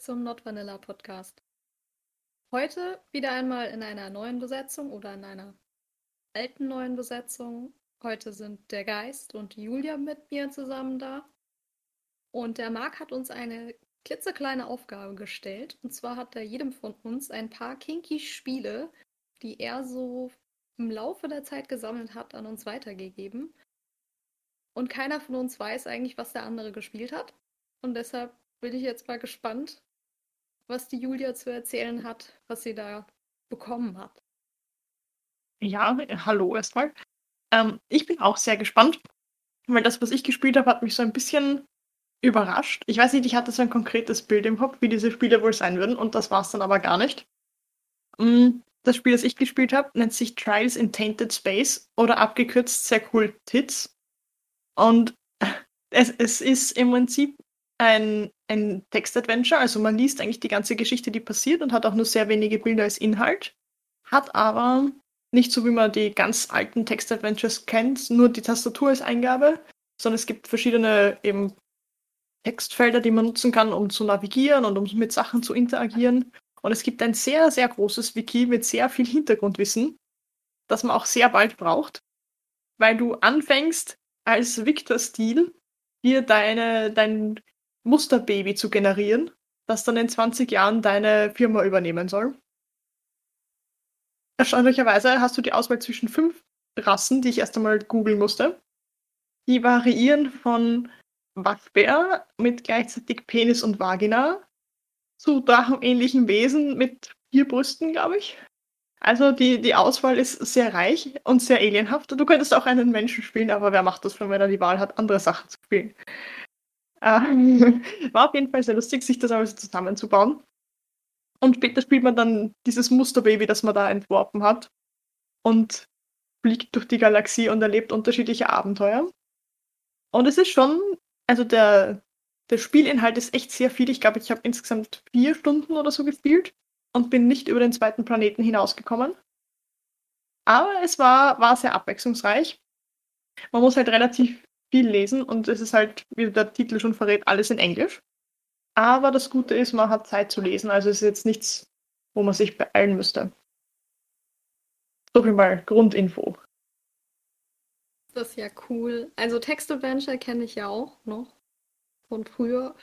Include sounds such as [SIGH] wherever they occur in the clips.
zum Not Vanilla Podcast. Heute wieder einmal in einer neuen Besetzung oder in einer alten neuen Besetzung. Heute sind der Geist und Julia mit mir zusammen da. Und der Marc hat uns eine klitzekleine Aufgabe gestellt. Und zwar hat er jedem von uns ein paar kinky Spiele, die er so im Laufe der Zeit gesammelt hat, an uns weitergegeben. Und keiner von uns weiß eigentlich, was der andere gespielt hat. Und deshalb bin ich jetzt mal gespannt, was die Julia zu erzählen hat, was sie da bekommen hat. Ja, hallo erstmal. Ähm, ich bin auch sehr gespannt, weil das, was ich gespielt habe, hat mich so ein bisschen überrascht. Ich weiß nicht, ich hatte so ein konkretes Bild im Kopf, wie diese Spiele wohl sein würden, und das war es dann aber gar nicht. Mm, das Spiel, das ich gespielt habe, nennt sich Trials in Tainted Space oder abgekürzt sehr cool Tits. Und [LAUGHS] es, es ist im Prinzip ein, ein Textadventure, also man liest eigentlich die ganze Geschichte, die passiert und hat auch nur sehr wenige Bilder als Inhalt, hat aber nicht so wie man die ganz alten Textadventures kennt, nur die Tastatur als Eingabe, sondern es gibt verschiedene eben Textfelder, die man nutzen kann, um zu navigieren und um mit Sachen zu interagieren. Und es gibt ein sehr, sehr großes Wiki mit sehr viel Hintergrundwissen, das man auch sehr bald braucht, weil du anfängst als Victor-Stil dir deine, dein Musterbaby zu generieren, das dann in 20 Jahren deine Firma übernehmen soll. Erstaunlicherweise hast du die Auswahl zwischen fünf Rassen, die ich erst einmal googeln musste. Die variieren von Waschbär mit gleichzeitig Penis und Vagina zu drachenähnlichen Wesen mit vier Brüsten, glaube ich. Also die, die Auswahl ist sehr reich und sehr alienhaft. Du könntest auch einen Menschen spielen, aber wer macht das wenn er die Wahl hat, andere Sachen zu spielen? Äh, [LAUGHS] war auf jeden Fall sehr lustig, sich das alles zusammenzubauen. Und später spielt man dann dieses Musterbaby, das man da entworfen hat. Und fliegt durch die Galaxie und erlebt unterschiedliche Abenteuer. Und es ist schon, also der, der Spielinhalt ist echt sehr viel. Ich glaube, ich habe insgesamt vier Stunden oder so gespielt und bin nicht über den zweiten Planeten hinausgekommen. Aber es war, war sehr abwechslungsreich. Man muss halt relativ viel lesen und es ist halt, wie der Titel schon verrät, alles in Englisch. Aber das Gute ist, man hat Zeit zu lesen, also es ist jetzt nichts, wo man sich beeilen müsste. So viel mal Grundinfo. Das ist ja cool. Also Text-Adventure kenne ich ja auch noch von früher.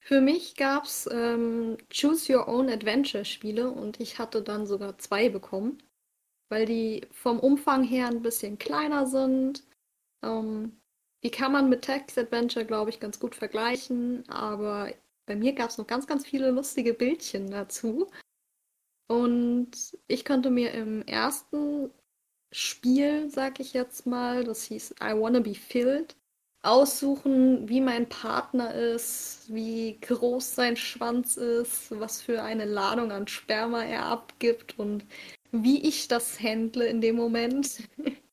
Für mich gab es ähm, Choose Your Own Adventure Spiele und ich hatte dann sogar zwei bekommen, weil die vom Umfang her ein bisschen kleiner sind ähm, die kann man mit Text Adventure, glaube ich, ganz gut vergleichen, aber bei mir gab es noch ganz, ganz viele lustige Bildchen dazu. Und ich konnte mir im ersten Spiel, sag ich jetzt mal, das hieß I Wanna Be Filled, aussuchen, wie mein Partner ist, wie groß sein Schwanz ist, was für eine Ladung an Sperma er abgibt und wie ich das handle in dem Moment. [LAUGHS]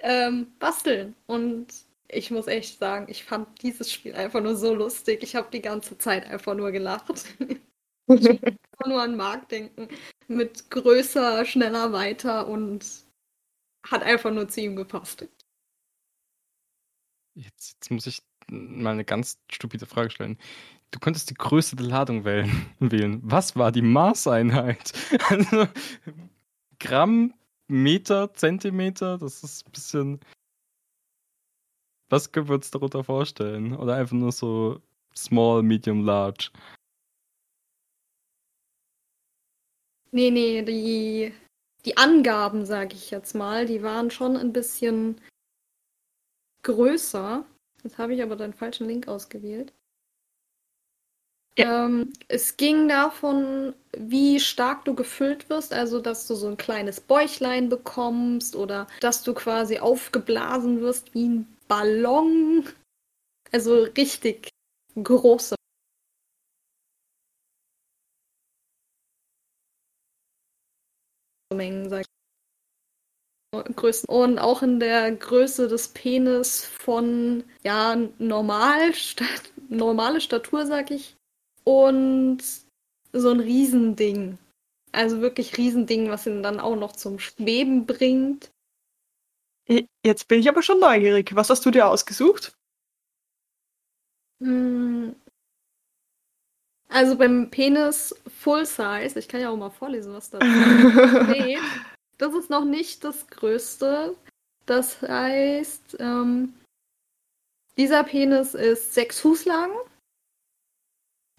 ähm, basteln. Und ich muss echt sagen, ich fand dieses Spiel einfach nur so lustig. Ich habe die ganze Zeit einfach nur gelacht. [LAUGHS] ich einfach nur an Marc denken. Mit größer, schneller, weiter und hat einfach nur zu ihm gepasst. Jetzt, jetzt muss ich mal eine ganz stupide Frage stellen. Du könntest die Größe der Ladung [LAUGHS] wählen. Was war die Maßeinheit? [LAUGHS] Also, Gramm Meter, Zentimeter, das ist ein bisschen. Was können wir uns darunter vorstellen? Oder einfach nur so small, medium, large? Nee, nee, die, die Angaben, sage ich jetzt mal, die waren schon ein bisschen größer. Jetzt habe ich aber den falschen Link ausgewählt. Ähm, es ging davon, wie stark du gefüllt wirst, also dass du so ein kleines Bäuchlein bekommst oder dass du quasi aufgeblasen wirst wie ein Ballon. Also richtig große Mengen, sag ich. Größen. Und auch in der Größe des Penis von ja normal, normale Statur, sag ich, und so ein Riesending. Also wirklich Riesending, was ihn dann auch noch zum Schweben bringt. Jetzt bin ich aber schon neugierig. Was hast du dir ausgesucht? Hm, Also beim Penis Full Size, ich kann ja auch mal vorlesen, was da steht. [LAUGHS] Das ist noch nicht das Größte. Das heißt, ähm, dieser Penis ist sechs Fuß lang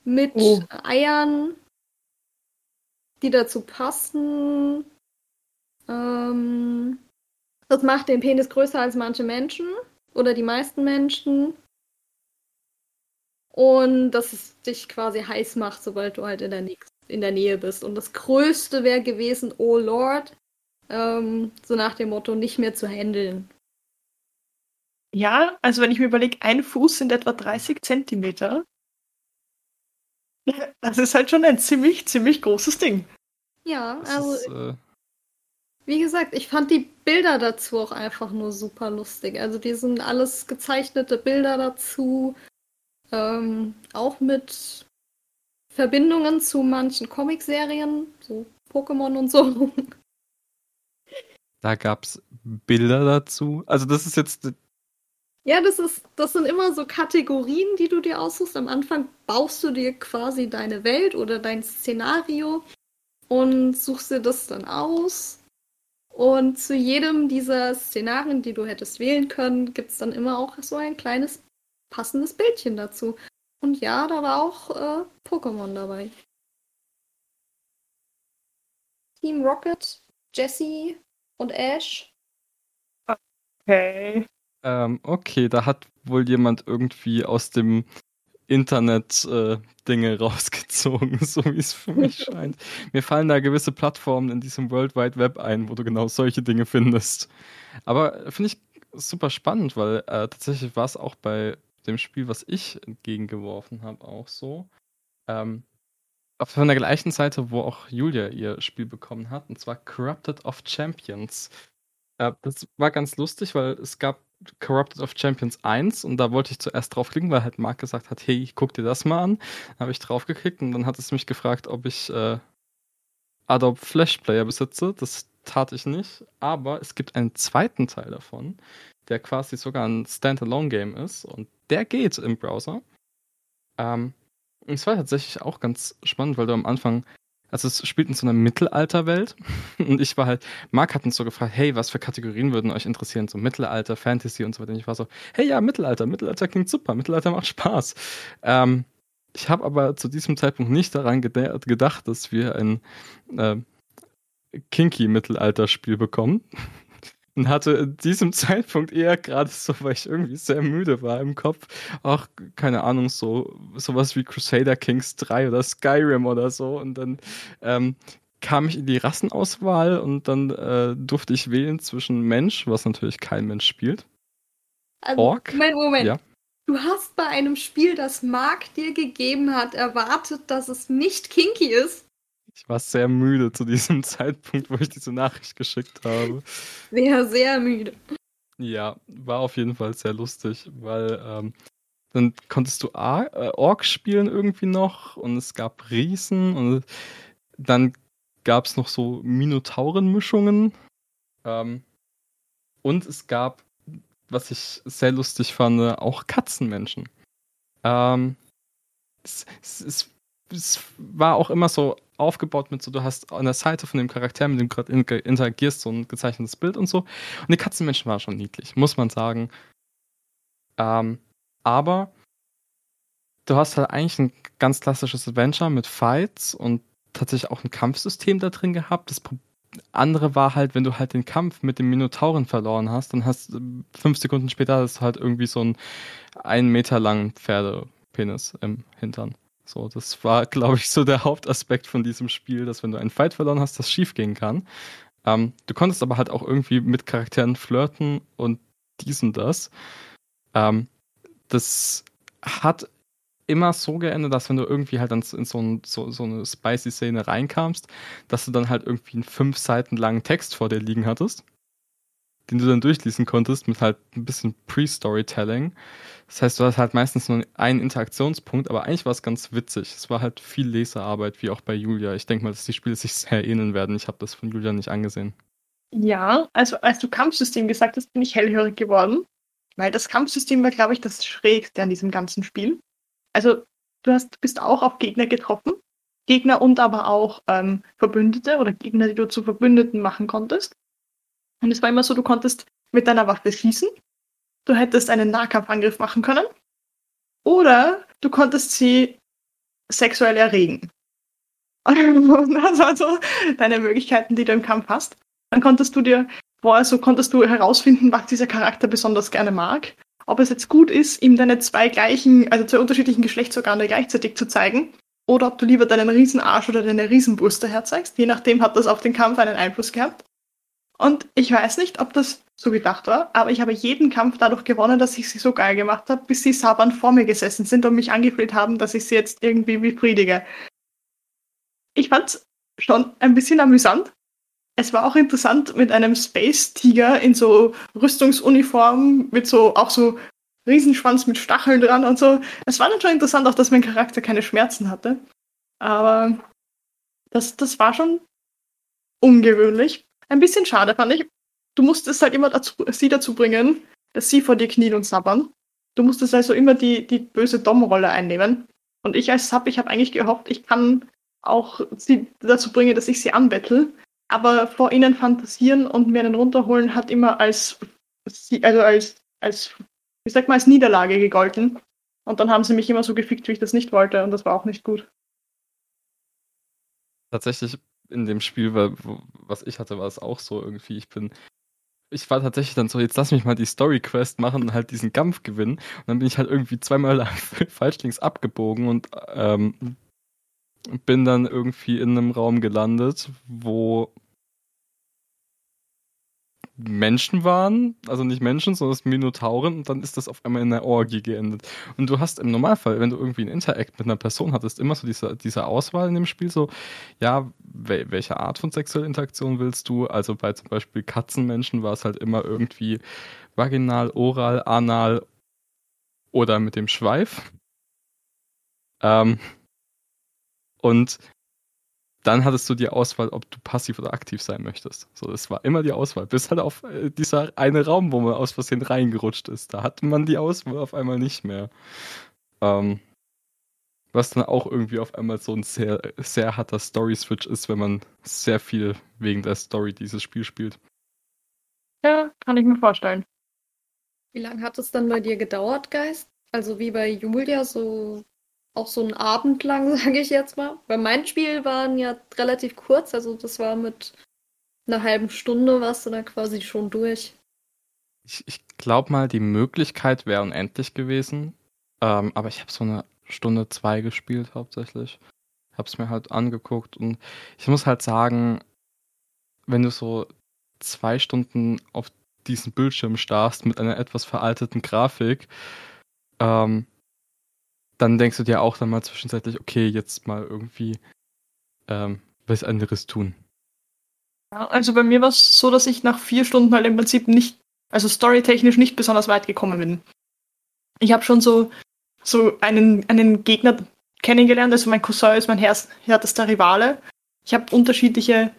mit Oh. Eiern, die dazu passen. Ähm, das macht den Penis größer als manche Menschen oder die meisten Menschen. Und dass es dich quasi heiß macht, sobald du halt in der, Näch- in der Nähe bist. Und das Größte wäre gewesen, oh Lord, ähm, so nach dem Motto, nicht mehr zu handeln. Ja, also wenn ich mir überlege, ein Fuß sind etwa 30 Zentimeter. Das ist halt schon ein ziemlich, ziemlich großes Ding. Ja, Das also ist, äh, Wie gesagt, ich fand die Bilder dazu auch einfach nur super lustig. Also die sind alles gezeichnete Bilder dazu. Ähm, auch mit Verbindungen zu manchen Comicserien, so Pokémon und so. da gab es Bilder dazu. Also das ist jetzt Ja, das ist, das sind immer so Kategorien, die du dir aussuchst. Am Anfang baust du dir quasi deine Welt oder dein Szenario und suchst dir das dann aus. Und zu jedem dieser Szenarien, die du hättest wählen können, gibt es dann immer auch so ein kleines passendes Bildchen dazu. Und ja, da war auch äh, Pokémon dabei. Team Rocket, Jessie und Ash. Okay. Ähm, okay, da hat wohl jemand irgendwie aus dem Internet äh, Dinge [LAUGHS] rausgezogen, so wie es für mich [LAUGHS] scheint. Mir fallen da gewisse Plattformen in diesem World Wide Web ein, wo du genau solche Dinge findest. Aber finde ich super spannend, weil äh, tatsächlich war es auch bei dem Spiel, was ich entgegengeworfen habe, auch so. Ähm, auf von der gleichen Seite, wo auch Julia ihr Spiel bekommen hat, und zwar Corrupted of Champions. Äh, das war ganz lustig, weil es gab Corrupted of Champions 1 und da wollte ich zuerst draufklicken, weil halt Marc gesagt hat, hey, guck dir das mal an. Dann habe ich draufgeklickt und dann hat es mich gefragt, ob ich äh, Adobe Flash Player besitze. Das tat ich nicht, aber es gibt einen zweiten Teil davon, der quasi sogar ein Standalone-Game ist und der geht im Browser. Ähm, es war tatsächlich auch ganz spannend, weil du am Anfang, also es spielt in so einer Mittelalterwelt [LAUGHS] und ich war halt, Marc hat uns so gefragt, hey, was für Kategorien würden euch interessieren? So Mittelalter, Fantasy und so weiter. Und ich war so, hey, ja, Mittelalter, Mittelalter klingt super, Mittelalter macht Spaß. Ähm, ich habe aber zu diesem Zeitpunkt nicht daran geda- gedacht, dass wir ein äh, kinky Mittelalter-Spiel bekommen. Und hatte in diesem [LAUGHS] Zeitpunkt eher gerade so, weil ich irgendwie sehr müde war im Kopf, auch, keine Ahnung, so sowas wie Crusader Kings 3 oder Skyrim oder so. Und dann ähm, kam ich in die Rassenauswahl und dann äh, durfte ich wählen zwischen Mensch, was natürlich kein Mensch spielt. Also, Ork? Moment, Moment. Ja. Du hast bei einem Spiel, das Mark dir gegeben hat, erwartet, dass es nicht kinky ist. Ich war sehr müde zu diesem [LAUGHS] Zeitpunkt, wo ich diese Nachricht geschickt habe. Sehr, sehr müde. Ja, war auf jeden Fall sehr lustig, weil ähm, dann konntest du A äh, Ork spielen irgendwie noch und es gab Riesen und dann gab es noch so Minotauren-Mischungen. Ähm, und es gab, was ich sehr lustig fand, auch Katzenmenschen. Ähm, es, es, es, es war auch immer so aufgebaut mit so, du hast an der Seite von dem Charakter, mit dem du gerade in- interagierst, so ein gezeichnetes Bild und so. Und die Katzenmenschen waren schon niedlich, muss man sagen. Ähm, aber du hast halt eigentlich ein ganz klassisches Adventure mit Fights und tatsächlich auch ein Kampfsystem da drin gehabt. Das andere war halt, wenn du halt den Kampf mit dem Minotauren verloren hast, dann hast du fünf Sekunden später hast du halt irgendwie so einen einen Meter langen Pferdepenis im Hintern. So, das war, glaube ich, so der Hauptaspekt von diesem Spiel, dass wenn du einen Fight verloren hast, das schief gehen kann. Ähm, du konntest aber halt auch irgendwie mit Charakteren flirten und dies und das. Ähm, das hat immer so geendet, dass wenn du irgendwie halt dann in so, ein, so, so eine spicy Szene reinkamst, dass du dann halt irgendwie einen fünf Seiten langen Text vor dir liegen hattest, den du dann durchlesen konntest mit halt ein bisschen Pre-Storytelling. Das heißt, du hast halt meistens nur einen Interaktionspunkt, aber eigentlich war es ganz witzig. Es war halt viel Lesearbeit, wie auch bei Julia. Ich denke mal, dass die Spiele sich sehr ähneln werden. Ich habe das von Julia nicht angesehen. Ja, also als du Kampfsystem gesagt hast, bin ich hellhörig geworden. Weil das Kampfsystem war, glaube ich, das Schrägste an diesem ganzen Spiel. Also du hast, bist auch auf Gegner getroffen. Gegner und aber auch ähm, Verbündete oder Gegner, die du zu Verbündeten machen konntest. Und es war immer so, du konntest mit deiner Waffe schießen. Du hättest einen Nahkampfangriff machen können. Oder du konntest sie sexuell erregen. [LAUGHS] das waren so deine Möglichkeiten, die du im Kampf hast. Dann konntest du dir vorher so konntest du herausfinden, was dieser Charakter besonders gerne mag. Ob es jetzt gut ist, ihm deine zwei gleichen, also zwei unterschiedlichen Geschlechtsorgane gleichzeitig zu zeigen. Oder ob du lieber deinen Riesenarsch oder deine Riesenbrüste herzeigst. Je nachdem hat das auf den Kampf einen Einfluss gehabt. Und ich weiß nicht, ob das so gedacht war, aber ich habe jeden Kampf dadurch gewonnen, dass ich sie so geil gemacht habe, bis sie sabbernd vor mir gesessen sind und mich angefleht haben, dass ich sie jetzt irgendwie befriedige. Ich fand's schon ein bisschen amüsant. Es war auch interessant mit einem Space Tiger in so Rüstungsuniform mit so auch so Riesenschwanz mit Stacheln dran und so. Es war dann schon interessant, auch dass mein Charakter keine Schmerzen hatte. Aber das, das war schon ungewöhnlich. Ein bisschen schade fand ich. Du musstest halt immer dazu, sie dazu bringen, dass sie vor dir knien und sabbern. Du musstest also immer die, die böse Dom-Rolle einnehmen. Und ich als Sub, ich habe eigentlich gehofft, ich kann auch sie dazu bringen, dass ich sie anbettel. Aber vor ihnen fantasieren und mir einen runterholen hat immer als, also als, als, wie sagt man, als Niederlage gegolten. Und dann haben sie mich immer so gefickt, wie ich das nicht wollte. Und das war auch nicht gut. Tatsächlich in dem Spiel, was ich hatte, war es auch so irgendwie. Ich bin ich war tatsächlich dann so, jetzt lass mich mal die Story Quest machen und halt diesen Kampf gewinnen. Und dann bin ich halt irgendwie zweimal [LAUGHS] falsch links abgebogen und ähm, bin dann irgendwie in einem Raum gelandet, wo Menschen waren, also nicht Menschen, sondern Minotauren und dann ist das auf einmal in einer Orgie geendet. Und du hast im Normalfall, wenn du irgendwie ein Interact mit einer Person hattest, immer so diese, diese Auswahl in dem Spiel, so, ja, wel welche Art von sexueller Interaktion willst du? Also bei zum Beispiel Katzenmenschen war es halt immer irgendwie vaginal, oral, anal oder mit dem Schweif. Ähm, und dann hattest du die Auswahl, ob du passiv oder aktiv sein möchtest. So, es war immer die Auswahl. Bis halt auf äh, dieser eine Raum, wo man aus Versehen reingerutscht ist. Da hatte man die Auswahl auf einmal nicht mehr. Ähm, was dann auch irgendwie auf einmal so ein sehr, sehr harter Story-Switch ist, wenn man sehr viel wegen der Story dieses Spiel spielt. Ja, kann ich mir vorstellen. Wie lange hat es dann bei dir gedauert, Geist? Also wie bei Julia, so auch so einen Abend lang, [LAUGHS] sage ich jetzt mal. Weil mein Spiel waren ja relativ kurz, also das war mit einer halben Stunde warst du dann quasi schon durch. Ich, ich glaube mal, die Möglichkeit wäre unendlich gewesen. Ähm, aber ich habe so eine Stunde zwei gespielt hauptsächlich. Habe es mir halt angeguckt und ich muss halt sagen, wenn du so zwei Stunden auf diesen Bildschirm starrst mit einer etwas veralteten Grafik, ähm, dann denkst du dir auch dann mal zwischenzeitlich, okay, jetzt mal irgendwie ähm, was anderes tun. Also bei mir war es so, dass ich nach vier Stunden halt im Prinzip nicht, also storytechnisch nicht besonders weit gekommen bin. Ich habe schon so, so einen, einen Gegner kennengelernt, also mein Cousin ist mein härtester Rivale. Ich habe unterschiedliche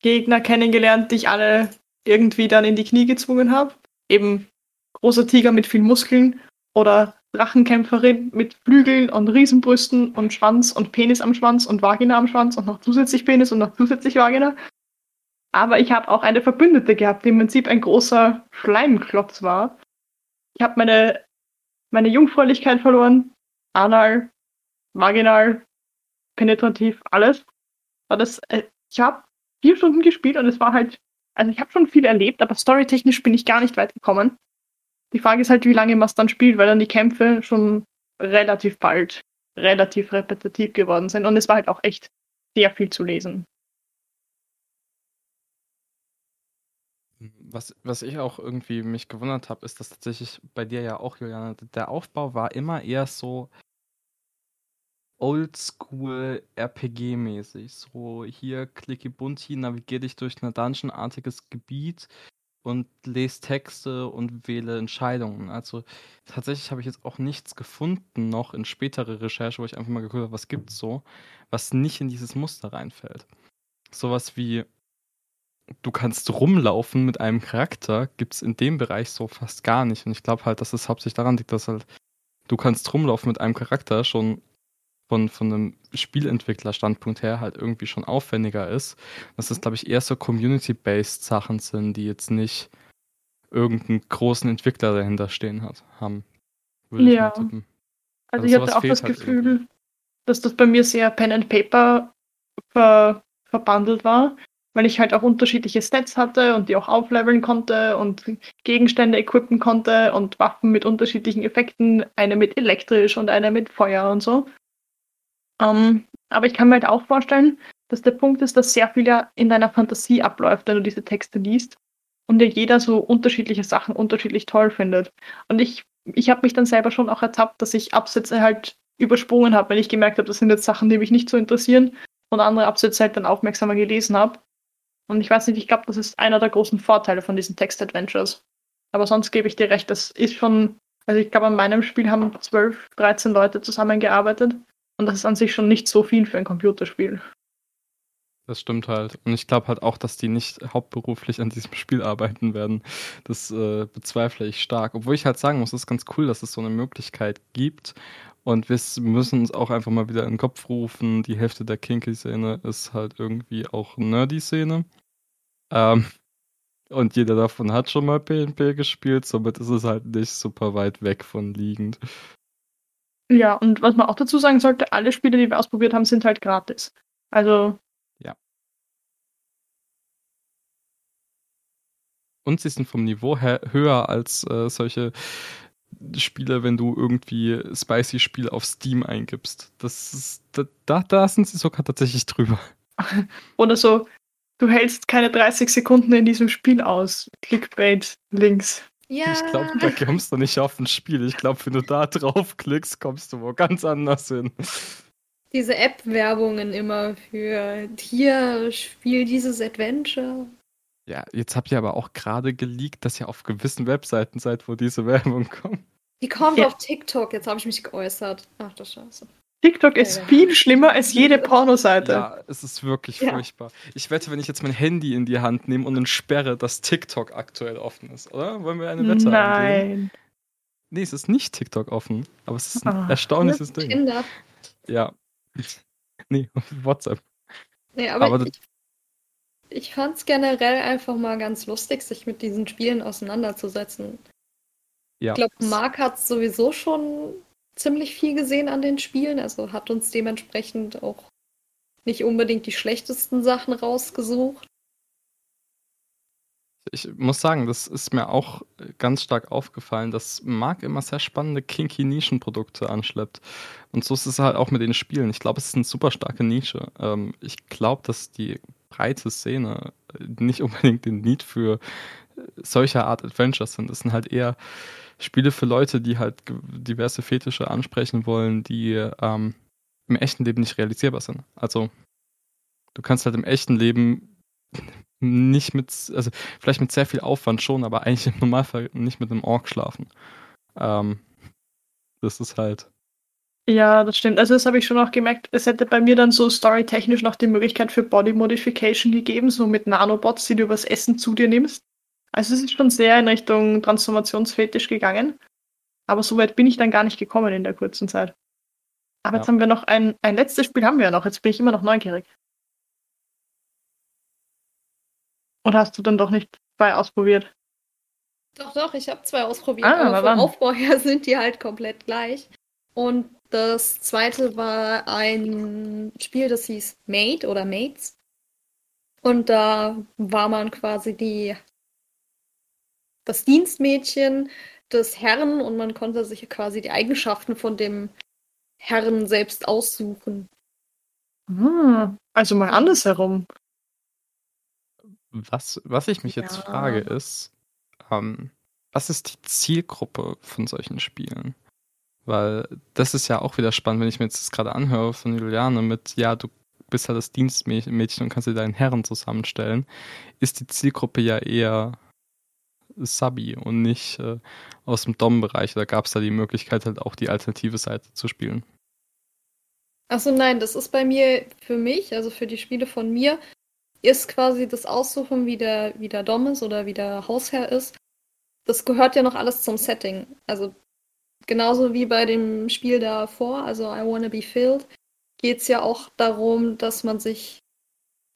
Gegner kennengelernt, die ich alle irgendwie dann in die Knie gezwungen habe. Eben großer Tiger mit viel Muskeln oder Drachenkämpferin mit Flügeln und Riesenbrüsten und Schwanz und Penis am Schwanz und Vagina am Schwanz und noch zusätzlich Penis und noch zusätzlich Vagina. Aber ich habe auch eine Verbündete gehabt, die im Prinzip ein großer Schleimklotz war. Ich habe meine, meine Jungfräulichkeit verloren. Anal, vaginal, penetrativ, alles. War das, äh, ich habe vier Stunden gespielt und es war halt, also ich habe schon viel erlebt, aber storytechnisch bin ich gar nicht weit gekommen. Die Frage ist halt, wie lange man es dann spielt, weil dann die Kämpfe schon relativ bald relativ repetitiv geworden sind und es war halt auch echt sehr viel zu lesen. Was, was ich auch irgendwie mich gewundert habe, ist, dass tatsächlich bei dir ja auch, Juliane, der Aufbau war immer eher so oldschool RPG-mäßig. So hier klicke bunti, navigiere dich durch ein Dungeon-artiges Gebiet und lese Texte und wähle Entscheidungen. Also tatsächlich habe ich jetzt auch nichts gefunden noch in spätere Recherche, wo ich einfach mal geguckt habe, was gibt es so, was nicht in dieses Muster reinfällt. Sowas wie du kannst rumlaufen mit einem Charakter, gibt es in dem Bereich so fast gar nicht. Und ich glaube halt, dass es hauptsächlich daran liegt, dass halt du kannst rumlaufen mit einem Charakter schon von, von einem Spielentwicklerstandpunkt her halt irgendwie schon aufwendiger ist. Dass das, glaube ich, eher so Community-based Sachen sind, die jetzt nicht irgendeinen großen Entwickler dahinter stehen hat, haben. ja. Also, also ich hatte auch das halt Gefühl, irgendwie. dass das bei mir sehr Pen and Paper ver verbandelt war, weil ich halt auch unterschiedliche Stats hatte und die auch aufleveln konnte und Gegenstände equippen konnte und Waffen mit unterschiedlichen Effekten, eine mit elektrisch und eine mit Feuer und so. Ähm, aber ich kann mir halt auch vorstellen, dass der Punkt ist, dass sehr viel ja in deiner Fantasie abläuft, wenn du diese Texte liest und ja jeder so unterschiedliche Sachen unterschiedlich toll findet. Und ich, ich habe mich dann selber schon auch ertappt, dass ich Absätze halt übersprungen habe, wenn ich gemerkt habe, das sind jetzt Sachen, die mich nicht so interessieren und andere Absätze halt dann aufmerksamer gelesen habe. Und ich weiß nicht, ich glaube, das ist einer der großen Vorteile von diesen Text-Adventures. Aber sonst gebe ich dir recht, das ist schon, also ich glaube, an meinem Spiel haben 12, 13 Leute zusammengearbeitet. Und das ist an sich schon nicht so viel für ein Computerspiel. Das stimmt halt. Und ich glaube halt auch, dass die nicht hauptberuflich an diesem Spiel arbeiten werden. Das äh, bezweifle ich stark. Obwohl ich halt sagen muss, es ist ganz cool, dass es so eine Möglichkeit gibt. Und wir müssen uns auch einfach mal wieder in den Kopf rufen. Die Hälfte der Kinky-Szene ist halt irgendwie auch Nerdy-Szene. Ähm, und jeder davon hat schon mal PNP gespielt, somit ist es halt nicht super weit weg von liegend. Ja, und was man auch dazu sagen sollte, alle Spiele, die wir ausprobiert haben, sind halt gratis. Also. Ja. Und sie sind vom Niveau her höher als äh, solche Spiele, wenn du irgendwie Spicy Spiel auf Steam eingibst. Das ist, da, da sind sie sogar tatsächlich drüber. [LAUGHS] Oder so, du hältst keine 30 Sekunden in diesem Spiel aus. Clickbait-Links. Ja. Ich glaube, da kommst du nicht auf ein Spiel. Ich glaube, wenn du da draufklickst, kommst du wo ganz anders hin. Diese App-Werbungen immer für hier, spiel dieses Adventure. Ja, jetzt habt ihr aber auch gerade geleakt, dass ihr auf gewissen Webseiten seid, wo diese Werbung kommt. Die kommt ja. auf TikTok, jetzt habe ich mich geäußert. Ach du Scheiße. TikTok ist viel schlimmer als jede Pornoseite. Ja, es ist wirklich ja. furchtbar. Ich wette, wenn ich jetzt mein Handy in die Hand nehme und dann sperre, dass TikTok aktuell offen ist, oder? Wollen wir eine Wette Nein. Angehen? Nee, es ist nicht TikTok offen, aber es ist ein oh, erstaunliches Ding. Kinder. Ja. Nee, [LAUGHS] WhatsApp. Nee, aber, aber ich, ich fand es generell einfach mal ganz lustig, sich mit diesen Spielen auseinanderzusetzen. Ja. Ich glaube, Marc hat sowieso schon ziemlich viel gesehen an den Spielen, also hat uns dementsprechend auch nicht unbedingt die schlechtesten Sachen rausgesucht. Ich muss sagen, das ist mir auch ganz stark aufgefallen, dass Marc immer sehr spannende kinky Nischenprodukte anschleppt. Und so ist es halt auch mit den Spielen. Ich glaube, es ist eine super starke Nische. Ähm, ich glaube, dass die breite Szene nicht [LAUGHS] unbedingt den Need für solcher Art Adventures sind. Es sind halt eher Spiele für Leute, die halt diverse Fetische ansprechen wollen, die ähm, im echten Leben nicht realisierbar sind. Also du kannst halt im echten Leben nicht mit, also vielleicht mit sehr viel Aufwand schon, aber eigentlich im Normalfall nicht mit einem Ork schlafen. Ähm, das ist halt. Ja, das stimmt. Also das habe ich schon auch gemerkt. Es hätte bei mir dann so storytechnisch noch die Möglichkeit für Body Modification gegeben, so mit Nanobots, die du übers Essen zu dir nimmst. Also es ist schon sehr in Richtung Transformationsfetisch gegangen. Aber so weit bin ich dann gar nicht gekommen in der kurzen Zeit. Aber ja. jetzt haben wir noch ein, ein letztes Spiel haben wir ja noch. Jetzt bin ich immer noch neugierig. Oder hast du dann doch nicht zwei ausprobiert? Doch, doch, ich habe zwei ausprobiert. Ah, aber vom Aufbau her [LAUGHS] sind die halt komplett gleich. Und das zweite war ein Spiel, das hieß Mate oder Mates. Und da war man quasi die das Dienstmädchen des Herrn und man konnte sich quasi die Eigenschaften von dem Herrn selbst aussuchen. Hm, also mal andersherum. Was, was ich mich ja. jetzt frage, ist, ähm, was ist die Zielgruppe von solchen Spielen? Weil das ist ja auch wieder spannend, wenn ich mir jetzt das gerade anhöre von Juliane mit, ja, du bist ja das Dienstmädchen und kannst dir deinen Herren zusammenstellen, ist die Zielgruppe ja eher Subby und nicht äh, aus dem Dom-Bereich. Da gab es da die Möglichkeit, halt auch die alternative Seite zu spielen. Achso, nein, das ist bei mir für mich, also für die Spiele von mir, ist quasi das Aussuchen, wie der, wie der Dom ist oder wie der Hausherr ist. Das gehört ja noch alles zum Setting. Also genauso wie bei dem Spiel davor, also I Wanna Be Filled, geht es ja auch darum, dass man sich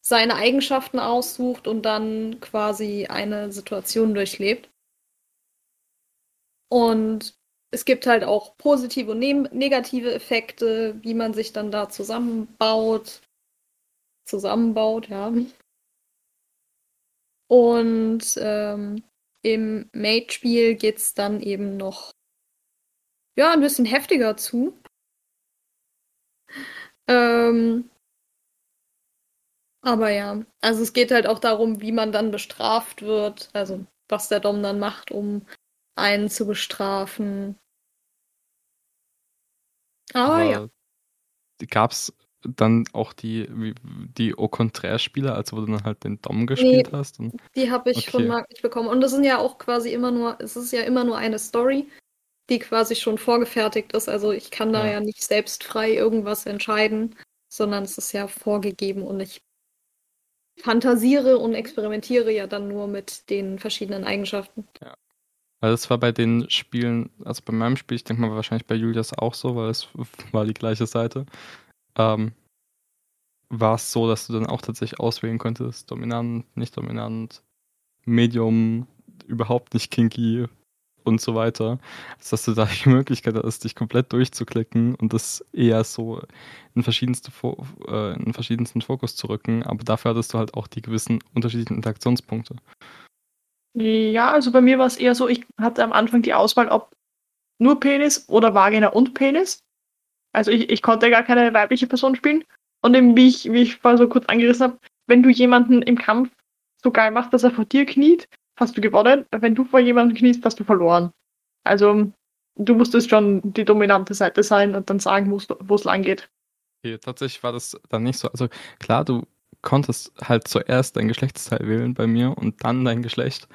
seine Eigenschaften aussucht und dann quasi eine Situation durchlebt. Und es gibt halt auch positive und ne negative Effekte, wie man sich dann da zusammenbaut. Zusammenbaut, ja. Und ähm, im Mate-Spiel geht es dann eben noch ja, ein bisschen heftiger zu. Ähm, aber ja, also es geht halt auch darum, wie man dann bestraft wird, also was der Dom dann macht, um einen zu bestrafen. Aber, Aber ja. Gab es dann auch die, die Au contraire-Spieler, also wo du dann halt den Dom gespielt nee, hast? Und... Die habe ich okay. von Marc nicht bekommen. Und das sind ja auch quasi immer nur, es ist ja immer nur eine Story, die quasi schon vorgefertigt ist. Also ich kann da ja, ja nicht selbst frei irgendwas entscheiden, sondern es ist ja vorgegeben und ich fantasiere und experimentiere ja dann nur mit den verschiedenen Eigenschaften. Ja. Also das war bei den Spielen, also bei meinem Spiel, ich denke mal wahrscheinlich bei Julias auch so, weil es [LAUGHS] war die gleiche Seite, ähm, war es so, dass du dann auch tatsächlich auswählen konntest, dominant, nicht dominant, Medium, überhaupt nicht kinky, und so weiter, dass du da die Möglichkeit hast, dich komplett durchzuklicken und das eher so in, verschiedenste äh, in verschiedensten Fokus zu rücken, aber dafür hattest du halt auch die gewissen unterschiedlichen Interaktionspunkte. Ja, also bei mir war es eher so, ich hatte am Anfang die Auswahl, ob nur Penis oder Vagina und Penis. Also ich, ich konnte gar keine weibliche Person spielen. Und eben, wie ich, wie ich vorher so kurz angerissen habe, wenn du jemanden im Kampf so geil machst, dass er vor dir kniet, hast du gewonnen. Wenn du vor jemandem kniest, hast du verloren. Also du musstest schon die dominante Seite sein und dann sagen, wo es lang geht. Okay, tatsächlich war das dann nicht so. Also klar, du konntest halt zuerst dein Geschlechtsteil wählen bei mir und dann dein Geschlecht,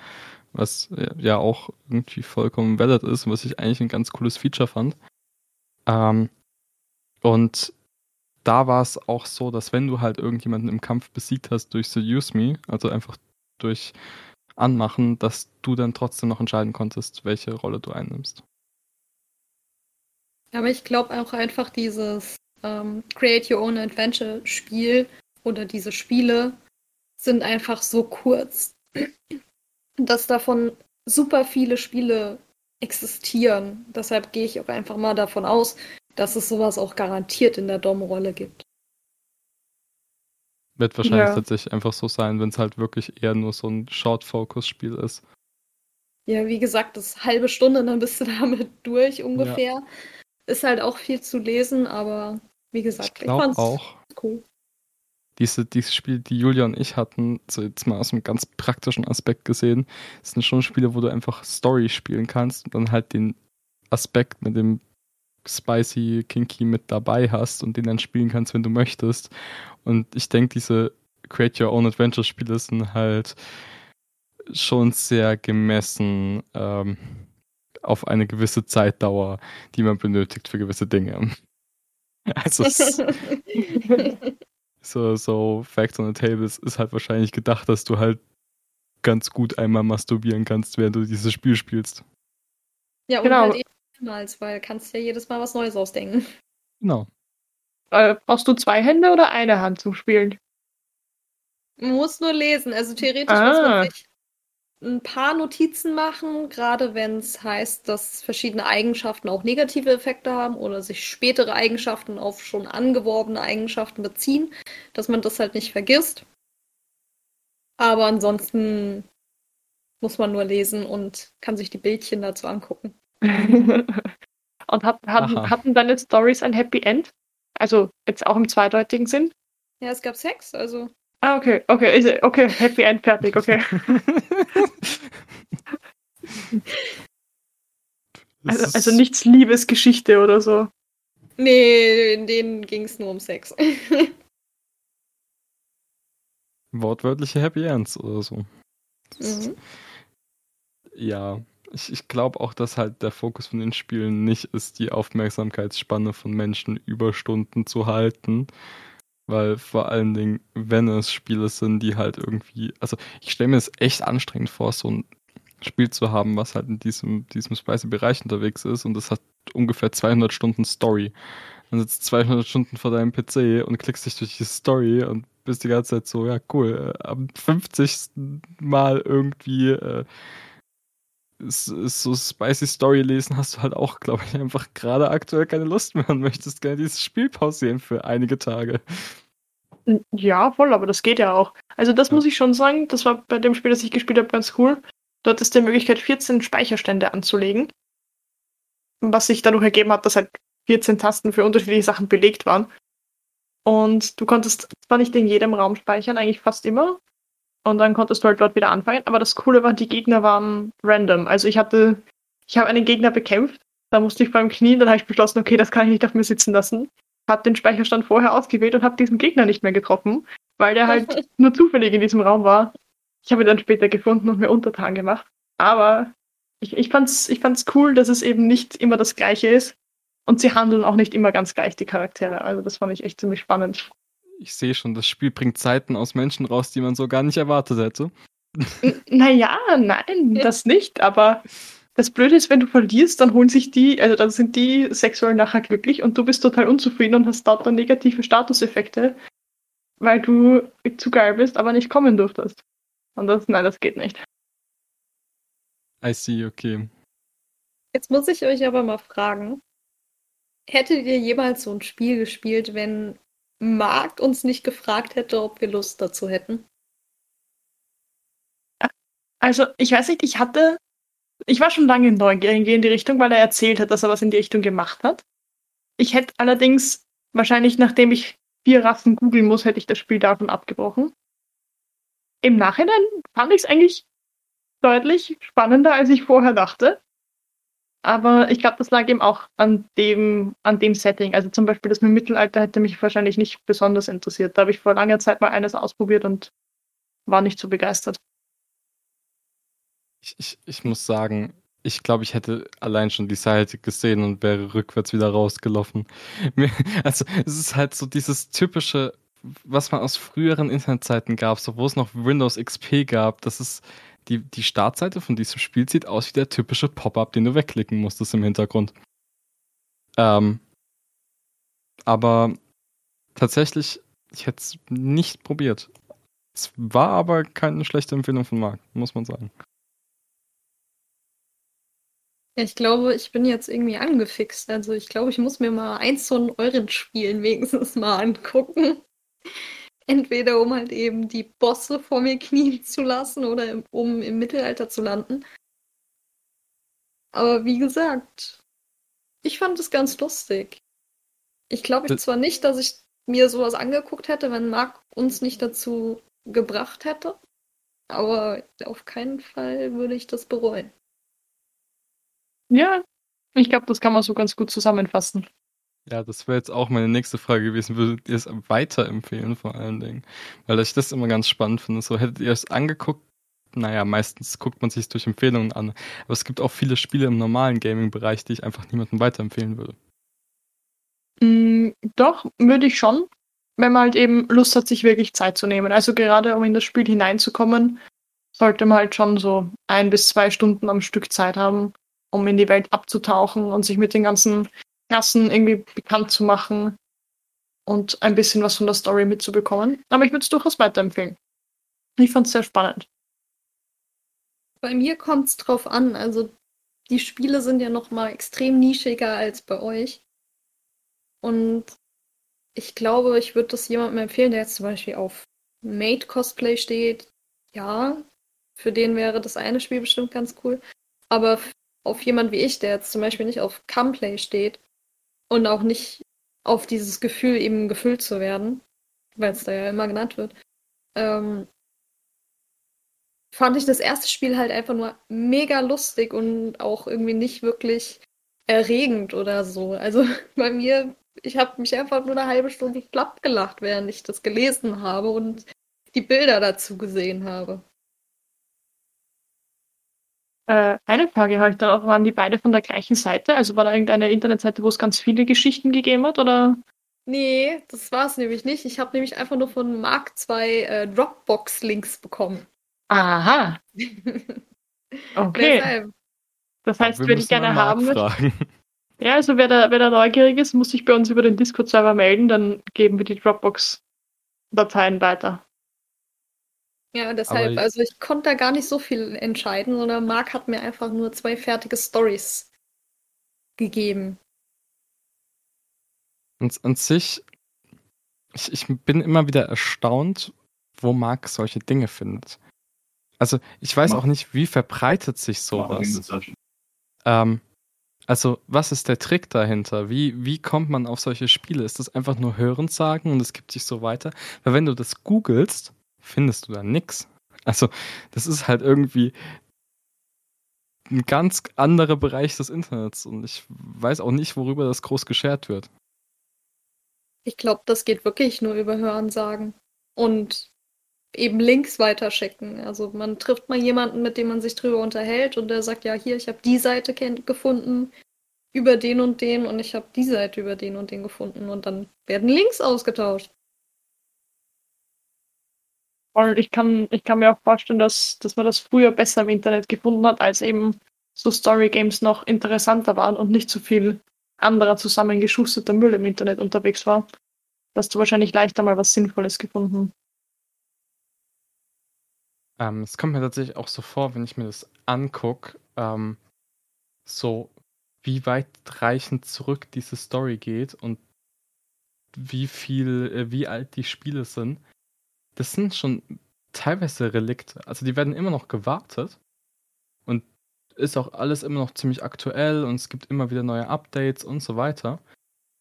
was ja auch irgendwie vollkommen valid ist, was ich eigentlich ein ganz cooles Feature fand. Ähm, und da war es auch so, dass wenn du halt irgendjemanden im Kampf besiegt hast durch Seduce Me, also einfach durch anmachen, dass du dann trotzdem noch entscheiden konntest, welche Rolle du einnimmst. Aber ich glaube auch einfach dieses ähm, Create Your Own Adventure Spiel oder diese Spiele sind einfach so kurz, dass davon super viele Spiele existieren. Deshalb gehe ich auch einfach mal davon aus, dass es sowas auch garantiert in der Dom-Rolle gibt. Wird wahrscheinlich ja. tatsächlich einfach so sein, wenn es halt wirklich eher nur so ein Short-Focus-Spiel ist. Ja, wie gesagt, das halbe Stunde, dann bist du [LAUGHS] damit durch ungefähr. Ja. Ist halt auch viel zu lesen, aber wie gesagt, ich, ich fand's auch cool. Diese, diese Spiele, die Julia und ich hatten, so jetzt mal aus einem ganz praktischen Aspekt gesehen, sind schon Spiele, wo du einfach Story spielen kannst und dann halt den Aspekt mit dem spicy Kinky mit dabei hast und den dann spielen kannst, wenn du möchtest. Und ich denke, diese Create Your Own Adventure Spiele sind halt schon sehr gemessen ähm, auf eine gewisse Zeitdauer, die man benötigt für gewisse Dinge. [LAUGHS] Also [LAUGHS] so, so Facts on the Tables ist halt wahrscheinlich gedacht, dass du halt ganz gut einmal masturbieren kannst, während du dieses Spiel spielst. Ja, und genau. halt eben mehrmals, weil kannst ja jedes Mal was Neues ausdenken. Genau. Äh, brauchst du zwei Hände oder eine Hand zum Spielen? Man muss nur lesen. Also theoretisch ah. muss man sich ein paar Notizen machen, gerade wenn es heißt, dass verschiedene Eigenschaften auch negative Effekte haben oder sich spätere Eigenschaften auf schon angeworbene Eigenschaften beziehen, dass man das halt nicht vergisst. Aber ansonsten muss man nur lesen und kann sich die Bildchen dazu angucken. [LAUGHS] Und hat, hatten, hatten deine Stories ein Happy End? Also jetzt auch im zweideutigen Sinn? Ja, es gab Sex, also. Ah, okay, okay, okay, Happy End, fertig, okay. [LAUGHS] [LAUGHS] also, also nichts Liebesgeschichte oder so. Nee, in denen ging es nur um Sex. Wortwörtliche Happy Ends oder so. Mhm. Ja, ich, ich glaube auch, dass halt der Fokus von den Spielen nicht ist, die Aufmerksamkeitsspanne von Menschen über Stunden zu halten. Weil vor allen Dingen, wenn es Spiele sind, die halt irgendwie, also ich stelle mir es echt anstrengend vor, so ein Spiel zu haben, was halt in diesem, diesem Spicy-Bereich unterwegs ist und das hat ungefähr 200 Stunden Story. Dann sitzt 200 Stunden vor deinem PC und klickst dich durch die Story und bist die ganze Zeit so, ja cool, äh, am 50. Mal irgendwie äh, so Spicy Story lesen, hast du halt auch, glaube ich, einfach gerade aktuell keine Lust mehr und möchtest gerne dieses Spiel pausieren für einige Tage. Ja, voll, aber das geht ja auch. Also das ja. muss ich schon sagen, das war bei dem Spiel, das ich gespielt habe, ganz cool. Dort ist die Möglichkeit, 14 Speicherstände anzulegen. Was sich dadurch ergeben hat, dass halt 14 Tasten für unterschiedliche Sachen belegt waren. Und du konntest zwar nicht in jedem Raum speichern, eigentlich fast immer. Und dann konntest du halt dort wieder anfangen. Aber das Coole war, die Gegner waren random. Also ich hatte, ich habe einen Gegner bekämpft, da musste ich beim Knien, dann habe ich beschlossen, okay, das kann ich nicht auf mir sitzen lassen. Habe den Speicherstand vorher ausgewählt und habe diesen Gegner nicht mehr getroffen, weil der halt [LAUGHS] nur zufällig in diesem Raum war. Ich habe ihn dann später gefunden und mir untertan gemacht. Aber ich, ich, fand's, ich fand's cool, dass es eben nicht immer das Gleiche ist. Und sie handeln auch nicht immer ganz gleich, die Charaktere. Also das fand ich echt ziemlich spannend. Ich sehe schon, das Spiel bringt Zeiten aus Menschen raus, die man so gar nicht erwartet hätte. Naja, nein, [LAUGHS] das nicht. Aber das Blöde ist, wenn du verlierst, dann holen sich die, also dann sind die sexuell nachher glücklich und du bist total unzufrieden und hast dort dann negative Statuseffekte, weil du zu geil bist, aber nicht kommen durftest. Und das, nein, das geht nicht. I see, okay. Jetzt muss ich euch aber mal fragen, Hättet ihr jemals so ein Spiel gespielt, wenn Marc uns nicht gefragt hätte, ob wir Lust dazu hätten? Also, ich weiß nicht, ich hatte. Ich war schon lange neugierig in die Richtung, weil er erzählt hat, dass er was in die Richtung gemacht hat. Ich hätte allerdings, wahrscheinlich nachdem ich vier Rassen googeln muss, hätte ich das Spiel davon abgebrochen. Im Nachhinein fand ich es eigentlich deutlich spannender, als ich vorher dachte. Aber ich glaube, das lag eben auch an dem, an dem Setting. Also zum Beispiel das mit Mittelalter hätte mich wahrscheinlich nicht besonders interessiert. Da habe ich vor langer Zeit mal eines ausprobiert und war nicht so begeistert. Ich, ich, ich muss sagen, ich glaube, ich hätte allein schon die Seite gesehen und wäre rückwärts wieder rausgelaufen. [LAUGHS] Also es ist halt so dieses typische, was man aus früheren Internetzeiten gab, so wo es noch Windows XP gab. Das ist die, die Startseite von diesem Spiel sieht aus wie der typische Pop-up, den du wegklicken musstest im Hintergrund. Ähm, aber tatsächlich, ich hätte es nicht probiert. Es war aber keine schlechte Empfehlung von Marc, muss man sagen. Ich glaube, ich bin jetzt irgendwie angefixt. Also ich glaube, ich muss mir mal eins von euren Spielen wenigstens mal angucken. Entweder um halt eben die Bosse vor mir knien zu lassen oder um im Mittelalter zu landen. Aber wie gesagt, ich fand es ganz lustig. Ich glaube zwar nicht, dass ich mir sowas angeguckt hätte, wenn Marc uns nicht dazu gebracht hätte, aber auf keinen Fall würde ich das bereuen. Ja, ich glaube, das kann man so ganz gut zusammenfassen. Ja, das wäre jetzt auch meine nächste Frage gewesen. Würdet ihr es weiterempfehlen vor allen Dingen? Weil ich das immer ganz spannend finde. So hättet ihr es angeguckt, naja, meistens guckt man sich durch Empfehlungen an. Aber es gibt auch viele Spiele im normalen Gaming-Bereich, die ich einfach niemandem weiterempfehlen würde. Mm, doch, würde ich schon, wenn man halt eben Lust hat, sich wirklich Zeit zu nehmen. Also gerade um in das Spiel hineinzukommen, sollte man halt schon so ein bis zwei Stunden am Stück Zeit haben, um in die Welt abzutauchen und sich mit den ganzen Klassen irgendwie bekannt zu machen und ein bisschen was von der Story mitzubekommen. Aber ich würde es durchaus weiterempfehlen. Ich fand es sehr spannend. Bei mir kommt es drauf an. Also die Spiele sind ja noch mal extrem nischiger als bei euch. Und ich glaube, ich würde das jemandem empfehlen, der jetzt zum Beispiel auf Made-Cosplay steht. Ja, für den wäre das eine Spiel bestimmt ganz cool. Aber auf jemand wie ich, der jetzt zum Beispiel nicht auf Cumplay steht, und auch nicht auf dieses Gefühl eben gefüllt zu werden, weil es da ja immer genannt wird, ähm, fand ich das erste Spiel halt einfach nur mega lustig und auch irgendwie nicht wirklich erregend oder so. Also [LAUGHS] bei mir, ich habe mich einfach nur eine halbe Stunde platt gelacht, während ich das gelesen habe und die Bilder dazu gesehen habe. Äh, eine Frage habe ich dann auch, waren die beide von der gleichen Seite? Also war da irgendeine Internetseite, wo es ganz viele Geschichten gegeben hat, oder? Nee, das war es nämlich nicht. Ich habe nämlich einfach nur von Mark zwei äh, Dropbox-Links bekommen. Aha. [LAUGHS] Okay. Deshalb. Das heißt, wenn ich gerne haben. [LAUGHS] Ja, also wer da, wer da neugierig ist, muss sich bei uns über den Discord-Server melden, dann geben wir die Dropbox-Dateien weiter. Ja, deshalb, ich- also ich konnte da gar nicht so viel entscheiden, sondern Marc hat mir einfach nur zwei fertige Stories gegeben. Und an sich, ich, ich bin immer wieder erstaunt, wo Marc solche Dinge findet. Also ich weiß Mach- auch nicht, wie verbreitet sich sowas. Ähm, also was ist der Trick dahinter? Wie, wie kommt man auf solche Spiele? Ist das einfach nur Hörensagen und es gibt sich so weiter? Weil wenn du das googelst, findest du da nix. Also das ist halt irgendwie ein ganz anderer Bereich des Internets und ich weiß auch nicht, worüber das groß geshared wird. Ich glaube, das geht wirklich nur über Hörensagen und eben Links weiterschicken. Also man trifft mal jemanden, mit dem man sich drüber unterhält und der sagt, ja, hier, ich habe die Seite gefunden über den und den und ich habe die Seite über den und den gefunden und dann werden Links ausgetauscht. Und ich kann, ich kann mir auch vorstellen, dass, dass man das früher besser im Internet gefunden hat, als eben so Story-Games noch interessanter waren und nicht so viel anderer zusammengeschusterter Müll im Internet unterwegs war. Da hast du wahrscheinlich leichter mal was Sinnvolles gefunden. Ähm, es kommt mir tatsächlich auch so vor, wenn ich mir das angucke, ähm, so wie weitreichend zurück diese Story geht und wie viel, äh, wie alt die Spiele sind. Das sind schon teilweise Relikte. Also die werden immer noch gewartet und ist auch alles immer noch ziemlich aktuell und es gibt immer wieder neue Updates und so weiter.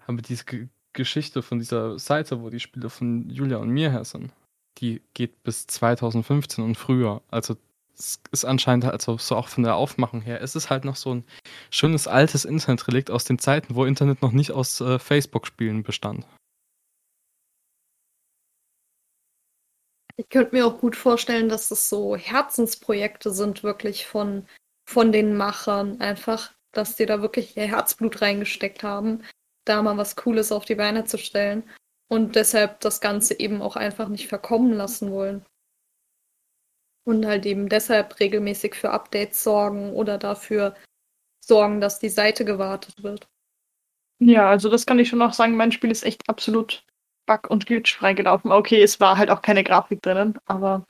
Aber diese G Geschichte von dieser Seite, wo die Spiele von Julia und mir her sind, die geht bis 2015 und früher. Also es ist anscheinend, also so auch von der Aufmachung her, es ist halt noch so ein schönes altes Internetrelikt aus den Zeiten, wo Internet noch nicht aus äh, Facebook-Spielen bestand. Ich könnte mir auch gut vorstellen, dass es so Herzensprojekte sind, wirklich von, von den Machern. Einfach, dass die da wirklich ihr Herzblut reingesteckt haben, da mal was Cooles auf die Beine zu stellen. Und deshalb das Ganze eben auch einfach nicht verkommen lassen wollen. Und halt eben deshalb regelmäßig für Updates sorgen oder dafür sorgen, dass die Seite gewartet wird. Ja, also das kann ich schon auch sagen. Mein Spiel ist echt absolut bug- und glitchfrei gelaufen. Okay, es war halt auch keine Grafik drinnen, aber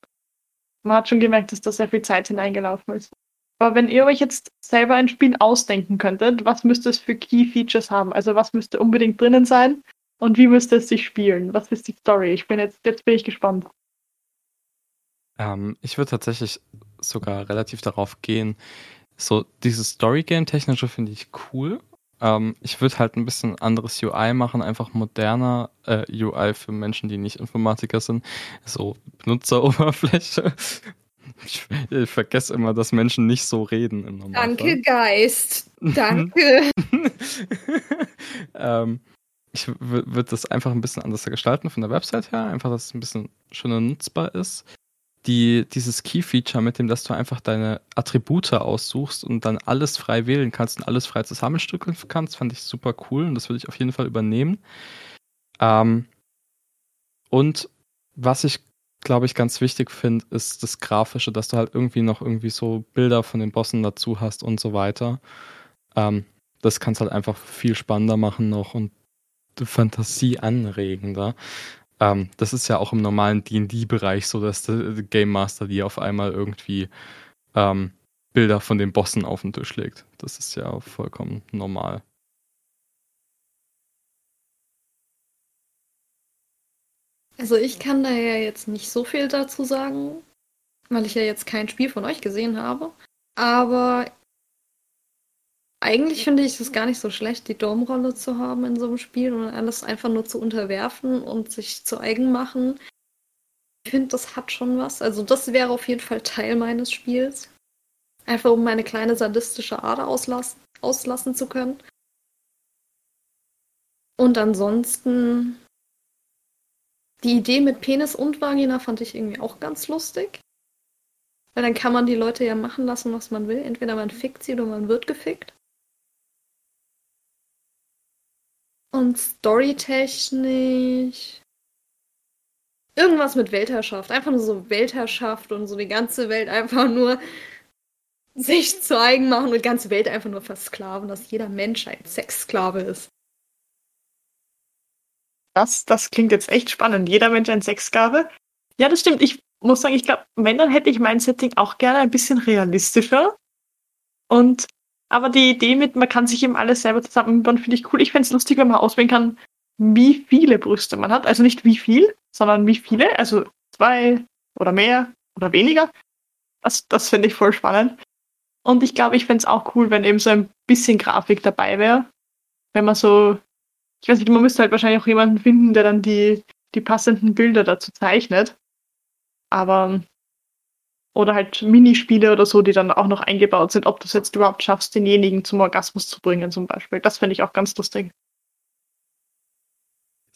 man hat schon gemerkt, dass da sehr viel Zeit hineingelaufen ist. Aber wenn ihr euch jetzt selber ein Spiel ausdenken könntet, was müsste es für Key Features haben? Also was müsste unbedingt drinnen sein und wie müsste es sich spielen? Was ist die Story? Ich bin jetzt, jetzt bin ich gespannt. Ähm, ich würde tatsächlich sogar relativ darauf gehen, so dieses Story-Game-Technische finde ich cool. Ähm, ich würde halt ein bisschen anderes UI machen, einfach moderner äh, UI für Menschen, die nicht Informatiker sind. So Benutzeroberfläche. [LAUGHS] Ich, ich vergesse immer, dass Menschen nicht so reden im Normalfall. Danke, Geist. [LAUGHS] Danke. [LAUGHS] ähm, ich würde das einfach ein bisschen anders gestalten von der Website her, einfach, dass es ein bisschen schöner nutzbar ist. Die, dieses Key-Feature, mit dem, dass du einfach deine Attribute aussuchst und dann alles frei wählen kannst und alles frei zusammenstückeln kannst, fand ich super cool und das würde ich auf jeden Fall übernehmen. Ähm, und was ich, glaube ich, ganz wichtig finde, ist das Grafische, dass du halt irgendwie noch irgendwie so Bilder von den Bossen dazu hast und so weiter. Ähm, das kannst halt einfach viel spannender machen noch und Fantasie anregender. Ähm, das ist ja auch im normalen D&D-Bereich so, dass der der Game Master dir auf einmal irgendwie ähm, Bilder von den Bossen auf den Tisch legt. Das ist ja vollkommen normal. Also ich kann da ja jetzt nicht so viel dazu sagen, weil ich ja jetzt kein Spiel von euch gesehen habe. Aber eigentlich finde ich es gar nicht so schlecht, die Domrolle zu haben in so einem Spiel und alles einfach nur zu unterwerfen und sich zu eigen machen. Ich finde, das hat schon was. Also das wäre auf jeden Fall Teil meines Spiels. Einfach um meine kleine sadistische Ader auslassen, auslassen zu können. Und ansonsten die Idee mit Penis und Vagina fand ich irgendwie auch ganz lustig. Weil dann kann man die Leute ja machen lassen, was man will. Entweder man fickt sie oder man wird gefickt. Und storytechnisch. Irgendwas mit Weltherrschaft. Einfach nur so Weltherrschaft und so die ganze Welt einfach nur sich zu eigen machen und die ganze Welt einfach nur versklaven, dass jeder Mensch ein Sexsklave ist. Das, das klingt jetzt echt spannend. Jeder Mensch ein Sexsklave. Ja, das stimmt. Ich muss sagen, ich glaube, wenn, dann hätte ich mein Setting auch gerne ein bisschen realistischer. Und aber die Idee mit, man kann sich eben alles selber zusammenbauen, finde ich cool. Ich fände es lustig, wenn man auswählen kann, wie viele Brüste man hat. Also nicht wie viel, sondern wie viele. Also zwei oder mehr oder weniger. Das, das finde ich voll spannend. Und ich glaube, ich fände es auch cool, wenn eben so ein bisschen Grafik dabei wäre. Wenn man so, ich weiß nicht, man müsste halt wahrscheinlich auch jemanden finden, der dann die, die passenden Bilder dazu zeichnet. Aber oder halt Minispiele oder so, die dann auch noch eingebaut sind, ob du es jetzt überhaupt schaffst, denjenigen zum Orgasmus zu bringen, zum Beispiel. Das finde ich auch ganz lustig.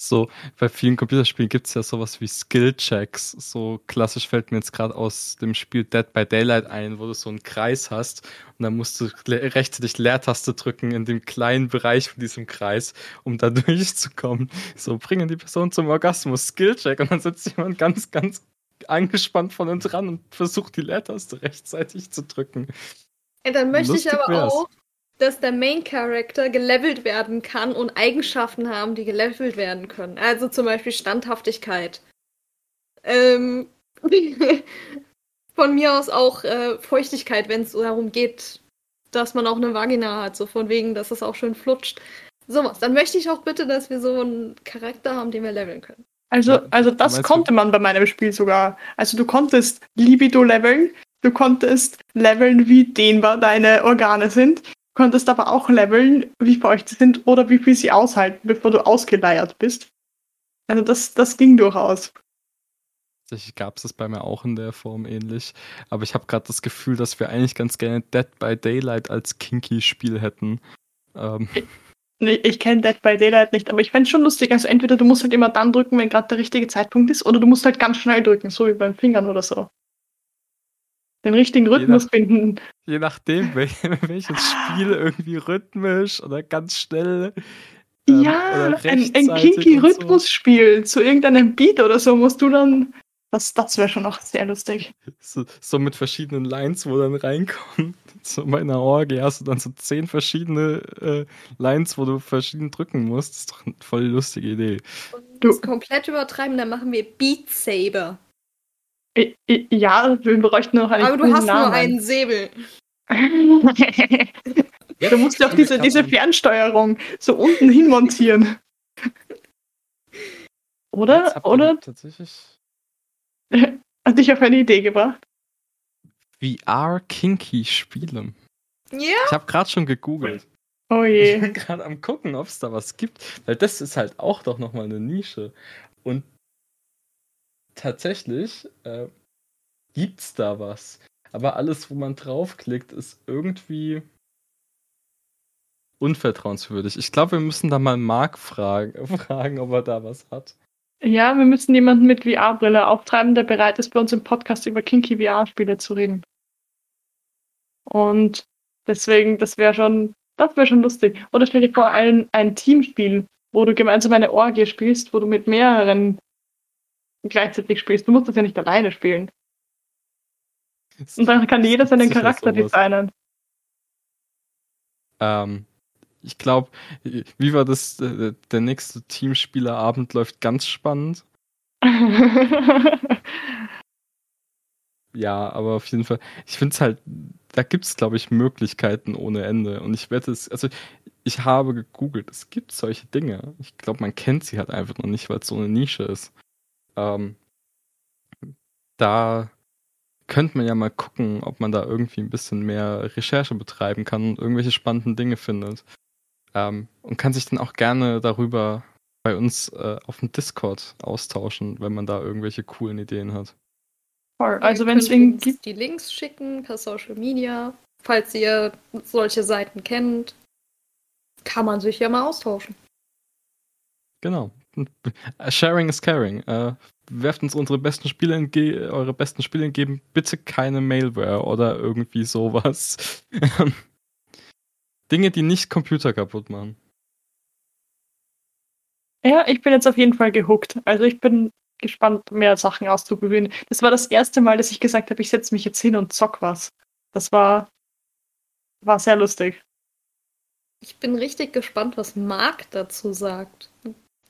So, bei vielen Computerspielen gibt es ja sowas wie Skill-Checks. So klassisch fällt mir jetzt gerade aus dem Spiel Dead by Daylight ein, wo du so einen Kreis hast und dann musst du rechtzeitig Leertaste drücken in dem kleinen Bereich von diesem Kreis, um da [LAUGHS] durchzukommen. So, bringen die Person zum Orgasmus, Skill-Check und dann sitzt jemand ganz, ganz angespannt von uns ran und versucht die Leertaste rechtzeitig zu drücken. Und dann möchte Lustig ich aber wär's. auch, dass der Main Character gelevelt werden kann und Eigenschaften haben, die gelevelt werden können. Also zum Beispiel Standhaftigkeit. Ähm, [LAUGHS] von mir aus auch äh, Feuchtigkeit, wenn es darum geht, dass man auch eine Vagina hat, so von wegen, dass es auch schön flutscht. Sowas. Dann möchte ich auch bitte, dass wir so einen Charakter haben, den wir leveln können. Also, also das konnte man bei meinem Spiel sogar. Also du konntest Libido leveln, du konntest leveln, wie dehnbar deine Organe sind, du konntest aber auch leveln, wie feucht sie sind oder wie viel sie aushalten, bevor du ausgeleiert bist. Also das, das ging durchaus. Tatsächlich gab es das bei mir auch in der Form ähnlich. Aber ich habe gerade das Gefühl, dass wir eigentlich ganz gerne Dead by Daylight als Kinky-Spiel hätten. Ähm. Ich kenne Dead by Daylight nicht, aber ich fände es schon lustig. Also entweder du musst halt immer dann drücken, wenn gerade der richtige Zeitpunkt ist, oder du musst halt ganz schnell drücken, so wie beim Fingern oder so. Den richtigen Rhythmus je nach, finden. Je nachdem, wel [LAUGHS] welches Spiel irgendwie rhythmisch oder ganz schnell. Ähm, ja, ein, ein kinky Rhythmusspiel so. zu irgendeinem Beat oder so musst du dann. Das, das wäre schon auch sehr lustig. So, so, mit verschiedenen Lines, wo dann reinkommt [LAUGHS] so bei einer Orgie hast du dann so zehn verschiedene äh, Lines, wo du verschieden drücken musst. Das ist doch eine voll lustige Idee. Und das komplett übertreiben, dann machen wir Beat Saber. Ja, wir bräuchten noch einen Aber du hast Namen. nur einen Säbel. [LAUGHS] du musst ja auch diese, diese Fernsteuerung so unten hin montieren. [LAUGHS] Oder? Oder? Tatsächlich. [LAUGHS] Hat dich auf eine Idee gebracht? VR-Kinky-Spiele. Ja. Ich habe gerade schon gegoogelt. Oh je. Ich bin gerade am gucken, ob es da was gibt, weil das ist halt auch doch nochmal eine Nische. Und tatsächlich äh, gibt's da was. Aber alles, wo man draufklickt, ist irgendwie unvertrauenswürdig. Ich glaube, wir müssen da mal Marc fragen, [LAUGHS] fragen, ob er da was hat. Ja, wir müssen jemanden mit VR-Brille auftreiben, der bereit ist, bei uns im Podcast über Kinky VR-Spiele zu reden. Und deswegen, das wäre schon, das wäre schon lustig. Oder stell dir vor, ein, ein Teamspiel, wo du gemeinsam eine Orgie spielst, wo du mit mehreren gleichzeitig spielst. Du musst das ja nicht alleine spielen. Und dann kann jeder seinen Charakter designen. Ähm, ich glaube, wie war das? Äh, der nächste Teamspielerabend läuft ganz spannend. [LAUGHS] ja, aber auf jeden Fall. Ich finde es halt da gibt es, glaube ich, Möglichkeiten ohne Ende. Und ich werde es, also ich habe gegoogelt, es gibt solche Dinge. Ich glaube, man kennt sie halt einfach noch nicht, weil es so eine Nische ist. Ähm, da könnte man ja mal gucken, ob man da irgendwie ein bisschen mehr Recherche betreiben kann und irgendwelche spannenden Dinge findet. Ähm, und kann sich dann auch gerne darüber bei uns äh, auf dem Discord austauschen, wenn man da irgendwelche coolen Ideen hat. Also wenn es gibt. Die Links schicken per Social Media. Falls ihr solche Seiten kennt, kann man sich ja mal austauschen. Genau. Sharing is caring. Äh, werft uns unsere besten Spiele entgegen, eure besten Spiele entgegen. Bitte keine Mailware oder irgendwie sowas. [LAUGHS] Dinge, die nicht Computer kaputt machen. Ja, ich bin jetzt auf jeden Fall gehuckt. Also ich bin gespannt, mehr Sachen auszuprobieren. Das war das erste Mal, dass ich gesagt habe, ich setze mich jetzt hin und zock was. Das war War sehr lustig. Ich bin richtig gespannt, was Marc dazu sagt.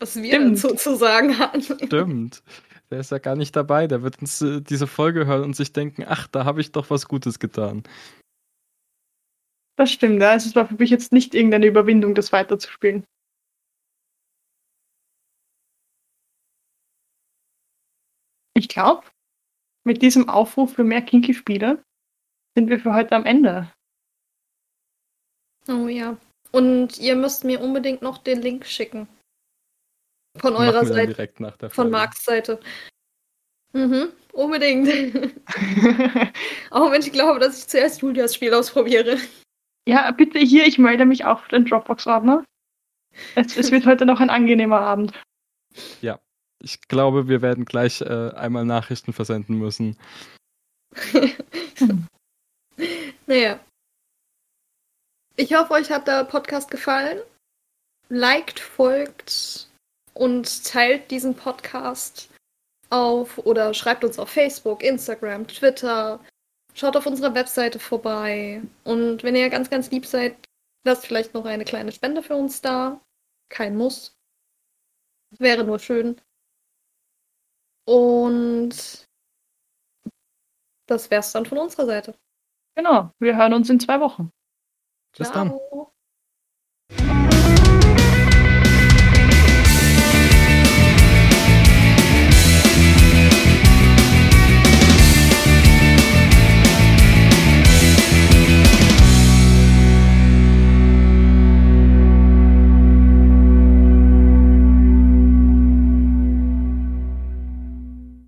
Was wir Stimmt. dazu zu sagen hatten. Stimmt. Der ist ja gar nicht dabei. Der wird uns äh, diese Folge hören und sich denken, ach, da habe ich doch was Gutes getan. Das stimmt, ja. Also es war für mich jetzt nicht irgendeine Überwindung, das weiterzuspielen. Ich glaube, mit diesem Aufruf für mehr Kinky-Spiele sind wir für heute am Ende. Oh ja. Und ihr müsst mir unbedingt noch den Link schicken. Von Machen eurer Seite, direkt nach der von. Marks Seite. Mhm, unbedingt. [LAUGHS] Auch wenn ich glaube, dass ich zuerst Julias Spiel ausprobiere. Ja, bitte hier, ich melde mich auch für den Dropbox-Ordner. Es, es wird heute noch ein angenehmer Abend. Ich glaube, wir werden gleich äh, einmal Nachrichten versenden müssen. [LAUGHS] Naja. Ich hoffe, euch hat der Podcast gefallen. Liked, folgt und teilt diesen Podcast auf oder schreibt uns auf Facebook, Instagram, Twitter. Schaut auf unserer Webseite vorbei. Und wenn ihr ganz, ganz lieb seid, lasst vielleicht noch eine kleine Spende für uns da. Kein Muss. Wäre nur schön. Und das wär's dann von unserer Seite. Genau, wir hören uns in zwei Wochen. Bis dann. Ciao.